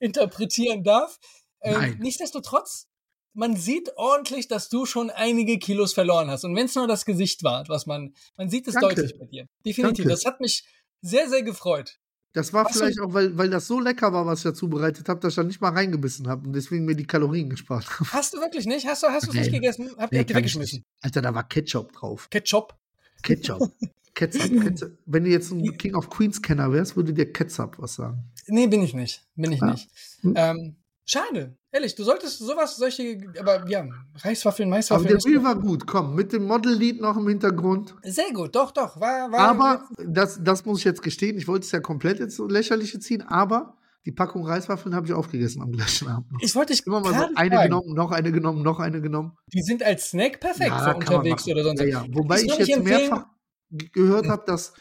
interpretieren darf. Ähm, Nein. nichtsdestotrotz, man sieht ordentlich, dass du schon einige Kilos verloren hast. Und wenn es nur das Gesicht war, was man, man sieht es Danke. deutlich bei dir. Definitiv. Danke. Das hat mich sehr, sehr gefreut. Das war Hast du- vielleicht auch, weil, weil das so lecker war, was ich da zubereitet habe, dass ich da nicht mal reingebissen habe und deswegen mir die Kalorien gespart habe. Hast du wirklich nicht? Hast du, es Nee. nicht gegessen? Habt ihr ich weggeschmissen? Alter, da war Ketchup drauf. Ketchup. Ketchup. (laughs) Ketchup, Ketchup. Wenn du jetzt ein King of Queens Kenner wärst, würde dir Ketchup was sagen. Nee, bin ich nicht. Bin ich Ja. nicht. Hm. Ähm, schade. Ehrlich, du solltest sowas, solche, aber ja, Reiswaffeln, Aber Maiswaffeln. der ist Reel war gut, komm, mit dem Model-Lied noch im Hintergrund. Sehr gut, doch, doch. War, war Aber, das, das muss ich jetzt gestehen, ich wollte es ja komplett ins Lächerliche ziehen, aber die Packung Reiswaffeln habe ich aufgegessen am gleichen Abend. ich wollte dich Immer mal so eine fragen. genommen, noch eine genommen, noch eine genommen. Die sind als Snack perfekt Ja, für unterwegs oder sonst Ja, was. ja. Wobei Ich ich jetzt empfehlen- mehrfach gehört habe, dass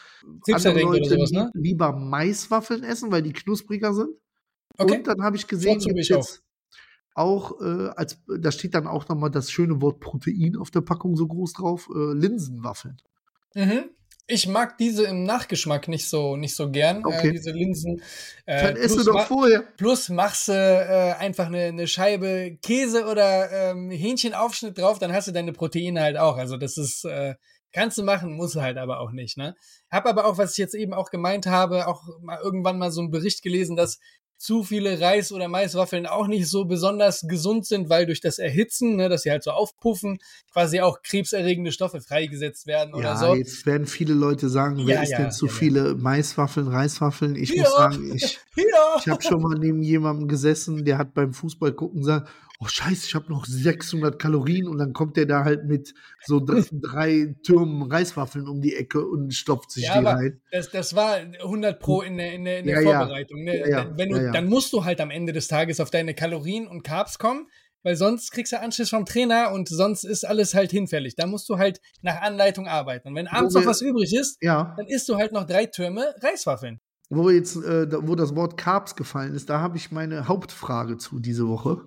andere Leute sowas, ne? li- lieber Maiswaffeln essen, weil die knuspriger sind. Okay. Und dann habe ich gesehen, gibt's ich auch. jetzt auch, äh, als, da steht dann auch nochmal das schöne Wort Protein auf der Packung so groß drauf, äh, Linsenwaffeln. Mhm. Ich mag diese im Nachgeschmack nicht so, nicht so gern, Okay. äh, diese Linsen. Äh, Dann esse doch vorher. Plus machst du äh, einfach eine, eine Scheibe Käse oder ähm, Hähnchenaufschnitt drauf, dann hast du deine Proteine halt auch. Also das ist, äh, kannst du machen, muss halt aber auch nicht. Ne? Hab aber auch, was ich jetzt eben auch gemeint habe, auch mal irgendwann mal so einen Bericht gelesen, dass zu viele Reis- oder Maiswaffeln auch nicht so besonders gesund sind, weil durch das Erhitzen, ne, dass sie halt so aufpuffen, quasi auch krebserregende Stoffe freigesetzt werden oder Ja, so. jetzt werden viele Leute sagen, wer Ja, isst ja, denn zu viele Maiswaffeln, Reiswaffeln? Ich muss sagen, ich, (laughs) ich habe schon mal neben jemandem gesessen, der hat beim Fußball gucken gesagt, oh scheiße, ich habe noch 600 Kalorien und dann kommt der da halt mit so dr- (laughs) drei Türmen Reiswaffeln um die Ecke und stopft sich Ja, die rein. Das, das war 100 pro in der, in der, in der Ja. Vorbereitung. Ne? Ja. Wenn du. Dann musst du halt am Ende des Tages auf deine Kalorien und Carbs kommen, weil sonst kriegst du Anschluss vom Trainer und sonst ist alles halt hinfällig. Da musst du halt nach Anleitung arbeiten. Und wenn abends noch was übrig ist, Ja, dann isst du halt noch drei Türme Reiswaffeln. wo jetzt, äh, wo das Wort Carbs gefallen ist, da habe ich meine Hauptfrage zu diese Woche.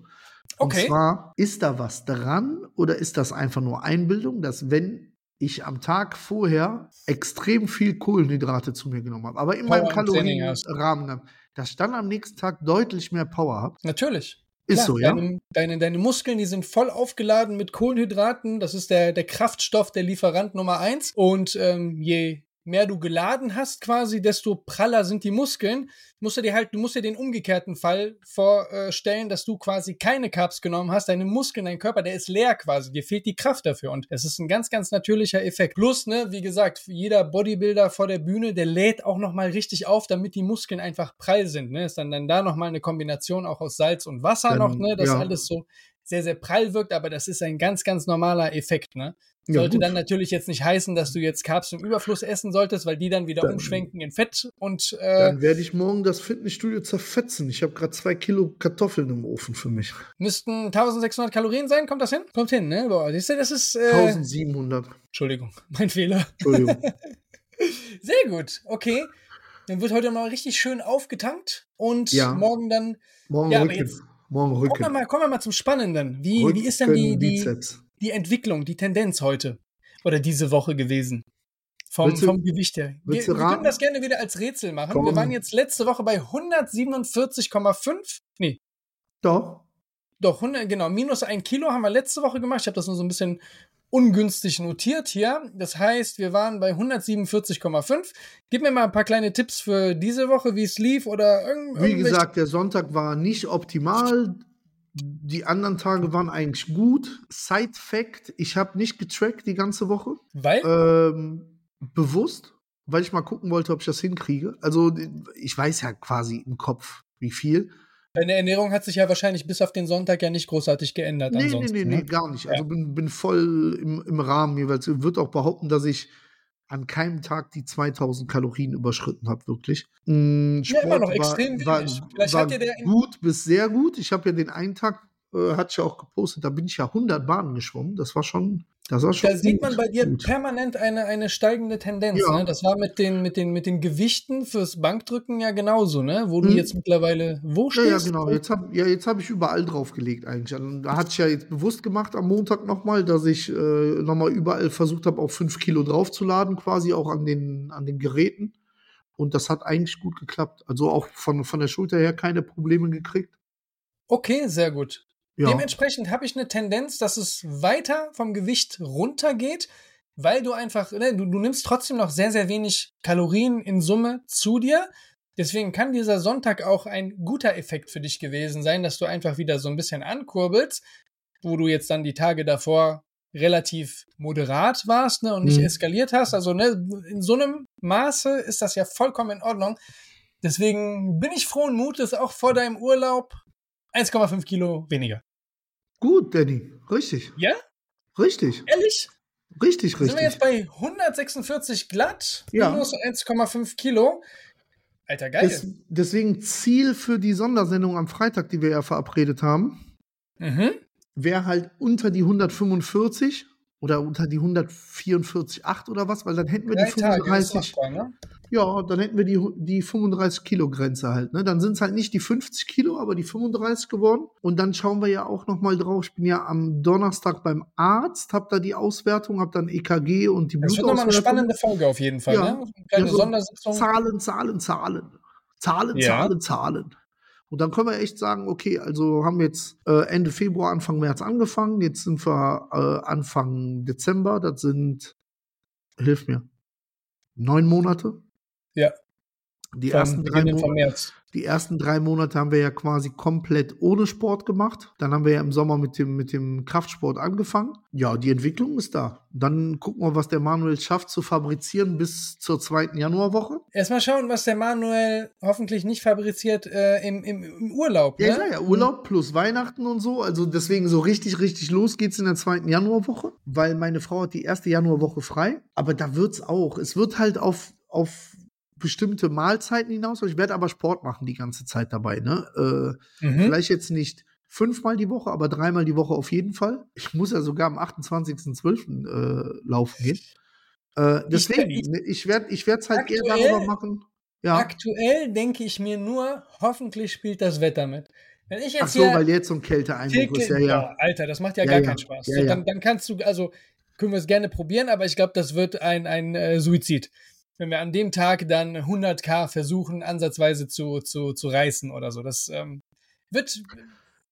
Okay. Und zwar, ist da was dran oder ist das einfach nur Einbildung, dass wenn ich am Tag vorher extrem viel Kohlenhydrate zu mir genommen habe, aber in Power meinem. Kalorienrahmen habe, dass ich dann am nächsten Tag deutlich mehr Power habe? Natürlich. Ist Klar, so, ja? Deine, deine, deine Muskeln, die sind voll aufgeladen mit Kohlenhydraten. Das ist der, der Kraftstoff, der Lieferant Nummer eins. Und ähm, je mehr du geladen hast quasi, desto praller sind die Muskeln. Musst du dir halt, du musst dir den umgekehrten Fall vorstellen, dass du quasi keine Carbs genommen hast. Deine Muskeln, dein Körper, der ist leer quasi. Dir fehlt die Kraft dafür. Und es ist ein ganz, ganz natürlicher Effekt. Plus, ne, wie gesagt, jeder Bodybuilder vor der Bühne, der lädt auch nochmal richtig auf, damit die Muskeln einfach prall sind. Ne? Ist dann, dann da nochmal eine Kombination auch aus Salz und Wasser Dann, noch, ne? Dass ja. alles so sehr, sehr prall wirkt, aber das ist ein ganz, ganz normaler Effekt, ne? Ja, Sollte gut. dann natürlich jetzt nicht heißen, dass du jetzt Carbs im Überfluss essen solltest, weil die dann wieder Dann- umschwenken in Fett und äh, Dann werde ich morgen das Fitnessstudio zerfetzen. Ich habe gerade zwei Kilo Kartoffeln im Ofen für mich. müssten 1600 Kalorien sein. Kommt das hin? Kommt hin, ne? Boah, siehst du, das ist. Äh, 1700. Entschuldigung, (laughs) mein Fehler. Entschuldigung. (laughs) Sehr gut, okay. Dann wird heute mal richtig schön aufgetankt und Ja. morgen dann. Morgen Ja, Rücken. jetzt- Morgen Kommen wir Rücken. mal, kommen wir mal zum Spannenden. Wie, Rücken, wie ist denn die, die, Bizeps. Die Entwicklung, die Tendenz heute oder diese Woche gewesen? Vom, du- vom Gewicht her. Wir, wir können das gerne wieder als Rätsel machen. Komm. Wir waren jetzt letzte Woche bei 147,5. Nee, Doch. doch, 100, genau, minus ein Kilo haben wir letzte Woche gemacht. Ich habe das nur so ein bisschen ungünstig notiert hier. Das heißt, wir waren bei 147,5. Gib mir mal ein paar kleine Tipps für diese Woche, wie es lief oder irgend, Wie gesagt, der Sonntag war nicht optimal. Die anderen Tage waren eigentlich gut. Side Fact: Ich habe nicht getrackt die ganze Woche. Weil? Ähm, bewusst, weil ich mal gucken wollte, ob ich das hinkriege. Also, ich weiß ja quasi im Kopf, wie viel. Deine Ernährung hat sich ja wahrscheinlich bis auf den Sonntag ja nicht großartig geändert. Nee, nee, nee, ne? nee, gar nicht. Also Ja. bin, bin voll im, im Rahmen jeweils. Ich würde auch behaupten, dass ich an keinem Tag die 2000 Kalorien überschritten habe, wirklich. Mm, Ja, immer noch war- extrem war, war in- gut bis sehr gut. Ich habe ja den einen Tag, äh, hatte ich ja auch gepostet, da bin ich ja 100 Bahnen geschwommen. Das war schon, das war schon Da sieht man bei dir gut. permanent eine, eine steigende Tendenz. Ja. Ne? Das war mit den, mit, den, mit den Gewichten fürs Bankdrücken ja genauso, ne? Wo du Mhm. jetzt mittlerweile wo Ja, ja, stehst. genau. Jetzt habe ja, jetzt hab ich überall draufgelegt eigentlich. Also, da hatte ich ja jetzt bewusst gemacht am Montag nochmal, dass ich äh, nochmal überall versucht habe, auf 5 Kilo draufzuladen, quasi auch an den, an den Geräten. Und das hat eigentlich gut geklappt. Also auch von, von der Schulter her keine Probleme gekriegt. Okay, sehr gut. Ja. Dementsprechend habe ich eine Tendenz, dass es weiter vom Gewicht runtergeht, weil du einfach, ne, du, du nimmst trotzdem noch sehr, sehr wenig Kalorien in Summe zu dir. Deswegen kann dieser Sonntag auch ein guter Effekt für dich gewesen sein, dass du einfach wieder so ein bisschen ankurbelst, wo du jetzt dann die Tage davor relativ moderat warst ne, und nicht Mhm. eskaliert hast. Also ne, in so einem Maße ist das ja vollkommen in Ordnung. Deswegen bin ich frohen Mutes, auch vor deinem Urlaub 1,5 Kilo weniger. Gut, Danny. Richtig. Ja? Richtig. Ehrlich? Richtig, Sind wir richtig. jetzt bei 146 glatt Ja. minus 1,5 Kilo? Alter, geil. Des, deswegen Ziel für die Sondersendung am Freitag, die wir ja verabredet haben, mhm. wäre halt unter die 145 oder unter die 144,8 oder was, weil dann hätten wir Drei die Tage ist 35. machbar, ne? Ja, dann hätten wir die, die 35 Kilo Grenze halt. Ne? Dann sind es halt nicht die 50 Kilo, aber die 35 geworden. Und dann schauen wir ja auch noch mal drauf. Ich bin ja am Donnerstag beim Arzt, hab da die Auswertung, hab dann EKG und die Das wird nochmal eine Blutauswertung. spannende Folge auf jeden Fall, Ja. ne? Eine kleine Ja, so Sondersitzung. Zahlen, Zahlen, Zahlen. Zahlen, Ja. Zahlen, Zahlen. Und dann können wir echt sagen, okay, also haben wir jetzt äh, Ende Februar, Anfang März angefangen. Jetzt sind wir äh, Anfang Dezember. Das sind, hilf mir, neun Monate. Ja. Die Vom ersten, drei Monate, März. Die ersten drei Monate haben wir ja quasi komplett ohne Sport gemacht. Dann haben wir ja im Sommer mit dem, mit dem Kraftsport angefangen. Ja, die Entwicklung ist da. Dann gucken wir, was der Manuel schafft zu fabrizieren bis zur zweiten Januarwoche. Erstmal schauen, was der Manuel hoffentlich nicht fabriziert äh, im, im, im Urlaub. Ja, ne? ja, Urlaub plus Weihnachten und so. Also deswegen so richtig, richtig los geht's in der zweiten Januarwoche, weil meine Frau hat die erste Januarwoche frei. Aber da wird's auch. Es wird halt auf, auf bestimmte Mahlzeiten hinaus. Ich werde aber Sport machen die ganze Zeit dabei. Ne? Äh, Mhm. Vielleicht jetzt nicht fünfmal die Woche, aber dreimal die Woche auf jeden Fall. Ich muss ja sogar am 28.12. Äh, laufen gehen. Äh, deswegen, ich- ne, ich werde werd's halt eher Aktuell- darüber machen. Ja. Aktuell denke ich mir nur, hoffentlich spielt das Wetter mit. Wenn ich jetzt Ach so, hier weil jetzt so ein Kälteeinbruch ist. Ja, ja. Alter, das macht ja, Ja, gar keinen Spaß. So. Dann, dann kannst du, also können wir es gerne probieren, aber ich glaube, das wird ein, ein äh, Suizid. Wenn wir an dem Tag dann 100k versuchen, ansatzweise zu, zu, zu reißen oder so. Das ähm, wird,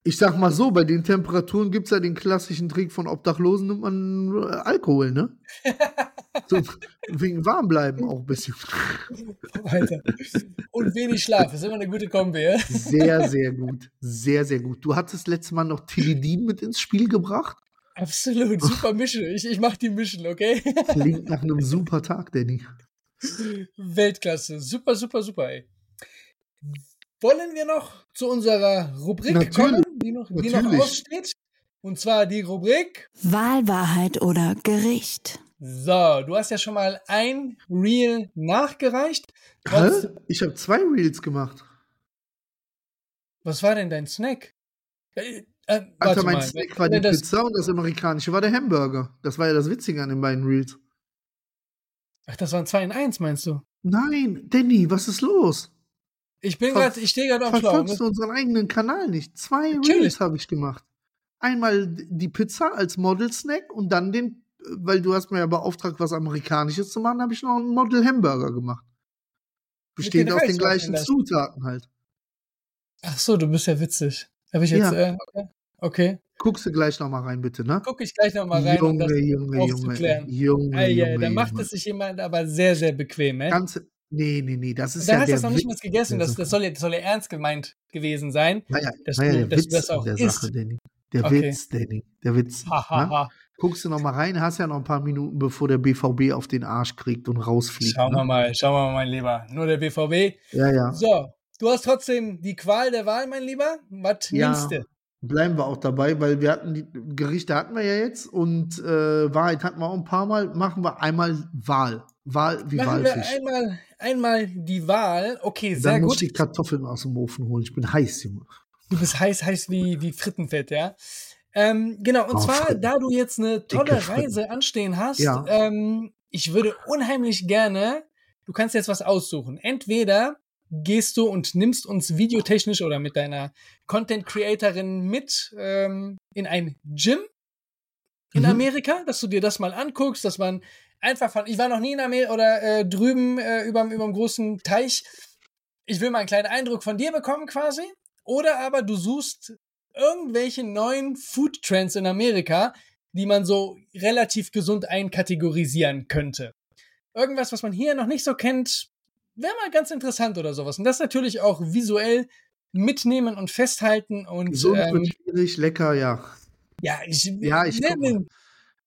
Ich sag mal so, bei den Temperaturen gibt's ja den klassischen Trick von Obdachlosen nimmt man äh, Alkohol, ne? (laughs) so, wegen warm bleiben auch ein bisschen. (laughs) Alter. Und wenig Schlaf, ist immer eine gute Kombi, ja? Sehr, sehr gut. Sehr, sehr gut. Du hattest letztes Mal noch Tilidin mit ins Spiel gebracht. Absolut, super Mischen. Ich, ich mach die Mischen, okay? Klingt nach einem super Tag, Danny. Weltklasse. Super, super, super, ey. Wollen wir noch zu unserer Rubrik Natürlich. kommen, die noch, die noch aussteht? Und zwar die Rubrik. Wahl, Wahrheit oder Gericht. So, du hast ja schon mal ein Reel nachgereicht. Hä? Was, Ich habe zwei Reels gemacht. was war denn dein Snack? Äh, äh, Alter, mein mal. Snack war die das, Pizza und das amerikanische war der Hamburger. Das war ja das Witzige an den beiden Reels. Ach, das waren zwei in eins, meinst du? Nein, Danny, was ist los? Ich bin gerade, ich stehe gerade auf Schlauch. Verfolgst du unseren eigenen Kanal nicht? Zwei Natürlich. Reels habe ich gemacht. Einmal die Pizza als Model-Snack und dann den, weil du hast mir ja beauftragt, was Amerikanisches zu machen, habe ich noch einen Model-Hamburger gemacht. Bestehend den aus den gleichen. Zutaten halt. Ach so, du bist ja witzig. Habe ich jetzt, Ja. äh, okay. okay. Guckst du gleich noch mal rein, bitte, ne? Guck ich gleich noch mal rein, um das Junge, Junge, Junge, aufzuklären. Junge, Ah, ja, Junge, da macht Junge. es sich jemand aber sehr, sehr bequem, ey. Ganze, nee, nee, nee, das ist da ja hast du das noch nicht mal gegessen. Das, das, soll ja, das soll ja ernst gemeint gewesen sein. Naja, dass naja, du- der dass du Witz das auch der isst. Sache, Danny. Der Okay. Witz, Danny. Der Witz. Ha, ha, ne? ha. Guckst du noch mal rein, hast ja noch ein paar Minuten, bevor der BVB auf den Arsch kriegt und rausfliegt. Schauen ne? wir mal, schauen wir mal, mein Lieber. Nur der BVB. Ja, ja. So, du hast trotzdem die Qual der Wahl, mein Lieber. Was Ja. nimmst du? Bleiben wir auch dabei, weil wir hatten die Gerichte hatten wir ja jetzt und äh, Wahrheit hatten wir auch ein paar Mal. Machen wir einmal Wahl. Wahl wie Machen wir Walfisch. einmal, einmal die Wahl. Okay, sehr Dann muss gut. ich die Kartoffeln aus dem Ofen holen. Ich bin heiß, Junge. Du bist heiß, heiß wie, wie Frittenfett, ja. Ähm, genau, und Oh, zwar, Fritten. da du jetzt eine tolle Dicke Fritten. Reise anstehen hast, Ja. ähm, ich würde unheimlich gerne, du kannst jetzt was aussuchen. Entweder gehst du und nimmst uns videotechnisch oder mit deiner Content Creatorin mit ähm, in ein Gym in Mhm. Amerika, dass du dir das mal anguckst, dass man einfach von, ich war noch nie in Amerika oder äh, drüben äh, überm, überm großen Teich. Ich will mal einen kleinen Eindruck von dir bekommen quasi. Oder aber du suchst irgendwelche neuen Food Trends in Amerika, die man so relativ gesund einkategorisieren könnte. Irgendwas, was man hier noch nicht so kennt, wäre mal ganz interessant oder sowas. Und das natürlich auch visuell mitnehmen und festhalten und gesund ähm, schwierig, lecker, ja. Ja, ich, ja, ich ne,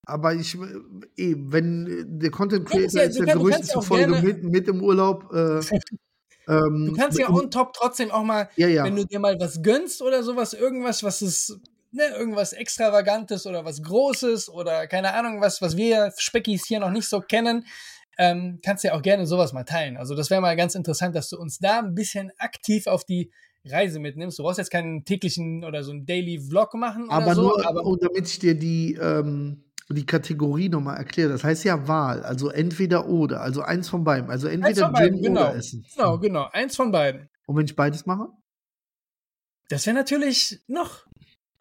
aber ich, eh, wenn der Content Creator ja, ist ja Gerüchte zufolge mit, mit im Urlaub. Äh, (laughs) ähm, du kannst ja on top trotzdem auch mal, ja, ja. wenn du dir mal was gönnst oder sowas, irgendwas, was ist, ne, irgendwas Extravagantes oder was Großes oder keine Ahnung, was, was wir Speckis hier noch nicht so kennen, ähm, kannst ja auch gerne sowas mal teilen. Also das wäre mal ganz interessant, dass du uns da ein bisschen aktiv auf die Reise mitnimmst. Du brauchst jetzt keinen täglichen oder so einen Daily Vlog machen aber so, Nur, aber nur, damit ich dir die, ähm, die Kategorie nochmal erkläre. Das heißt ja Wahl, also entweder oder, also eins von beiden. Also entweder Gym genau. oder Essen. Genau, genau, eins von beiden. Und wenn ich beides mache? Das wäre natürlich noch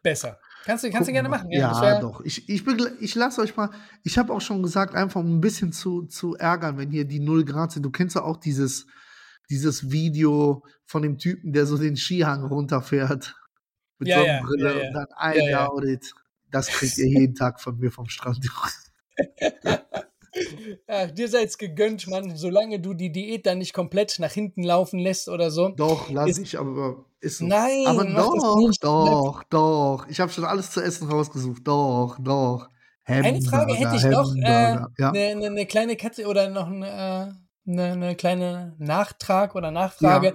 besser. Kannst du, kannst du gerne machen. Ja, ja doch. Ich, ich, ich lasse euch mal, ich habe auch schon gesagt, einfach um ein bisschen zu, zu ärgern, wenn hier die 0 Grad sind. Du kennst ja auch dieses, dieses Video von dem Typen, der so den Skihang runterfährt. Mit ja, Sonnenbrille ja, ja, und dann ein ja, Audit. Das kriegt ihr jeden Tag von mir vom Strand. (laughs) (laughs) (laughs) Ja, dir sei es gegönnt, Mann, solange du die Diät dann nicht komplett nach hinten laufen lässt oder so. Doch, lass ich, aber ist so. Nein, aber doch, doch, doch. Ich habe schon alles zu essen rausgesucht. Doch, doch. Hamburger, Eine Frage hätte ich noch. Eine äh, ja? ne, ne, ne kleine Katze oder noch eine, äh, ne, ne kleine Nachtrag oder Nachfrage. Ja.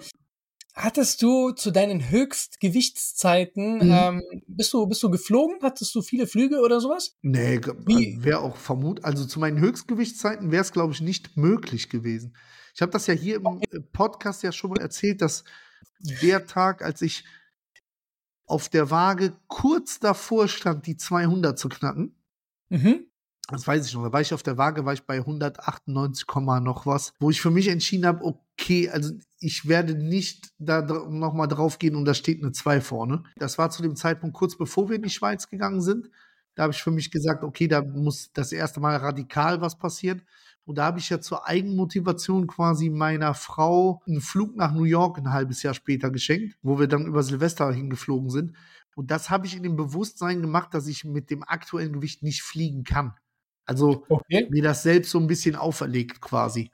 Hattest du zu deinen Höchstgewichtszeiten, mhm. ähm, bist du, bist du geflogen? Hattest du viele Flüge oder sowas? Nee, wäre auch vermut, also zu meinen Höchstgewichtszeiten wäre es, glaube ich, nicht möglich gewesen. Ich habe das ja hier im äh, Podcast ja schon mal erzählt, dass der Tag, als ich auf der Waage kurz davor stand, die 200 zu knacken, mhm. das weiß ich noch, da war ich auf der Waage, war ich bei 198, noch was, wo ich für mich entschieden habe, okay, also ich werde nicht da nochmal drauf gehen und da steht eine 2 vorne. Das war zu dem Zeitpunkt kurz bevor wir in die Schweiz gegangen sind. Da habe ich für mich gesagt, okay, da muss das erste Mal radikal was passieren. Und da habe ich ja zur Eigenmotivation quasi meiner Frau einen Flug nach New York ein halbes Jahr später geschenkt, wo wir dann über Silvester hingeflogen sind. Und das habe ich in dem Bewusstsein gemacht, dass ich mit dem aktuellen Gewicht nicht fliegen kann. Also okay. mir das selbst so ein bisschen auferlegt quasi.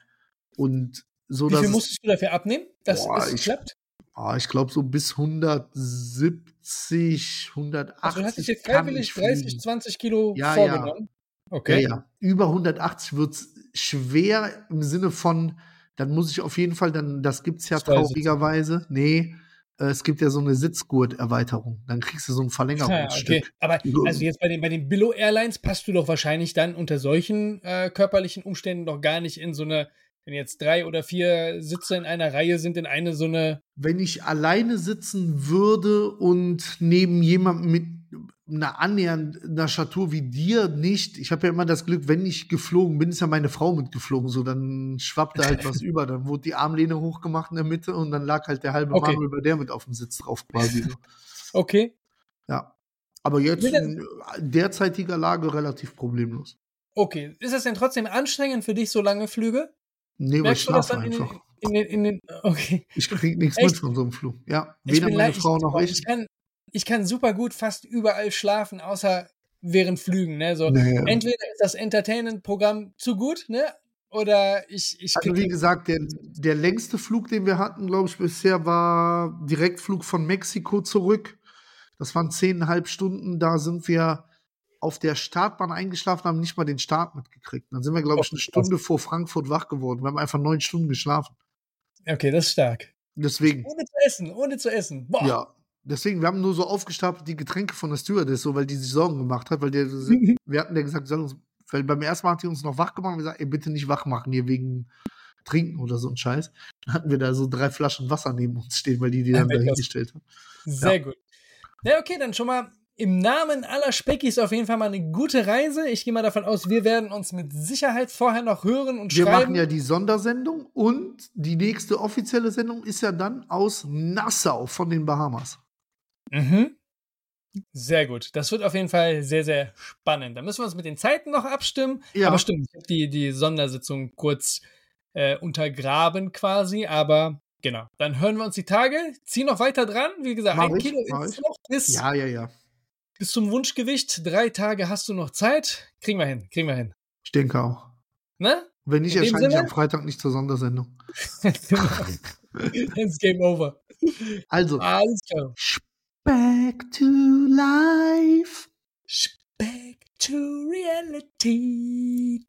Und so, Wie viel musstest du dafür abnehmen, dass boah, es ich, klappt? Oh, ich glaube so bis 170, 180. Also du hast dir freiwillig 30, 20 Kilo ja, vorgenommen? Ja. Okay. Ja, ja. Über 180 wird es schwer im Sinne von, dann muss ich auf jeden Fall, dann, das gibt es ja traurigerweise. Nee, äh, es gibt ja so eine Sitzgurt-Erweiterung. Dann kriegst du so ein Verlängerungsstück. Ja, okay. Aber also jetzt bei den, bei den Billo Airlines passt du doch wahrscheinlich dann unter solchen äh, körperlichen Umständen noch gar nicht in so eine wenn jetzt drei oder vier Sitze in einer Reihe sind, in eine so eine. Wenn ich alleine sitzen würde und neben jemandem mit einer annähernden Statur wie dir nicht, ich habe ja immer das Glück, wenn ich geflogen bin, ist ja meine Frau mitgeflogen, so dann schwappte halt was (laughs) über, dann wurde die Armlehne hochgemacht in der Mitte und dann lag halt der halbe okay. Manuel bei der mit auf dem Sitz drauf quasi. So. Okay. Ja. Aber jetzt in derzeitiger Lage relativ problemlos. Okay. Ist es denn trotzdem anstrengend für dich, so lange Flüge? Nee, weil ich schlafe einfach. In den, in den, okay. Ich kriege nichts Echt? mit von so einem Flug. Ja, weder meine Frau noch ich. Ich kann, ich kann super gut fast überall schlafen, außer während Flügen. Ne? So, naja. Entweder ist das Entertainment-Programm zu gut, ne? oder ich. ich also, wie gesagt, der, der längste Flug, den wir hatten, glaube ich, bisher war Direktflug von Mexiko zurück. Das waren zehneinhalb Stunden. Da sind wir auf der Startbahn eingeschlafen, haben nicht mal den Start mitgekriegt. Dann sind wir, glaube ich, eine Stunde vor Frankfurt wach geworden. Wir haben einfach neun Stunden geschlafen. Okay, das ist stark. Deswegen. Ohne zu essen, ohne zu essen. Boah. Ja, deswegen, wir haben nur so aufgestapelt die Getränke von der Stewardess, so, weil die sich Sorgen gemacht hat, weil der, (laughs) wir hatten ja gesagt, uns, weil beim ersten Mal hat die uns noch wach gemacht und gesagt, ey, bitte nicht wach machen hier wegen Trinken oder so ein Scheiß. Dann hatten wir da so drei Flaschen Wasser neben uns stehen, weil die die dann da hingestellt haben. Sehr ja. gut. Ja, okay, dann schon mal im Namen aller Speckis auf jeden Fall mal eine gute Reise. Ich gehe mal davon aus, wir werden uns mit Sicherheit vorher noch hören und wir schreiben. Wir machen ja die Sondersendung und die nächste offizielle Sendung ist ja dann aus Nassau von den Bahamas. Mhm. Sehr gut. Das wird auf jeden Fall sehr, sehr spannend. Da müssen wir uns mit den Zeiten noch abstimmen. Ja. Aber stimmt, ich habe die, die Sondersitzung kurz äh, untergraben quasi. Aber genau, dann hören wir uns die Tage. Zieh noch weiter dran. Wie gesagt, Mach ein ich, Kilo ist noch bis, Ja, ja, ja. Bis zum Wunschgewicht. Drei Tage hast du noch Zeit. Kriegen wir hin, kriegen wir hin. Ich denke auch. Ne? Wenn nicht, erscheine ich am Freitag nicht zur Sondersendung. (laughs) Ist Game over. Also, Alles klar. back to life. Back to reality.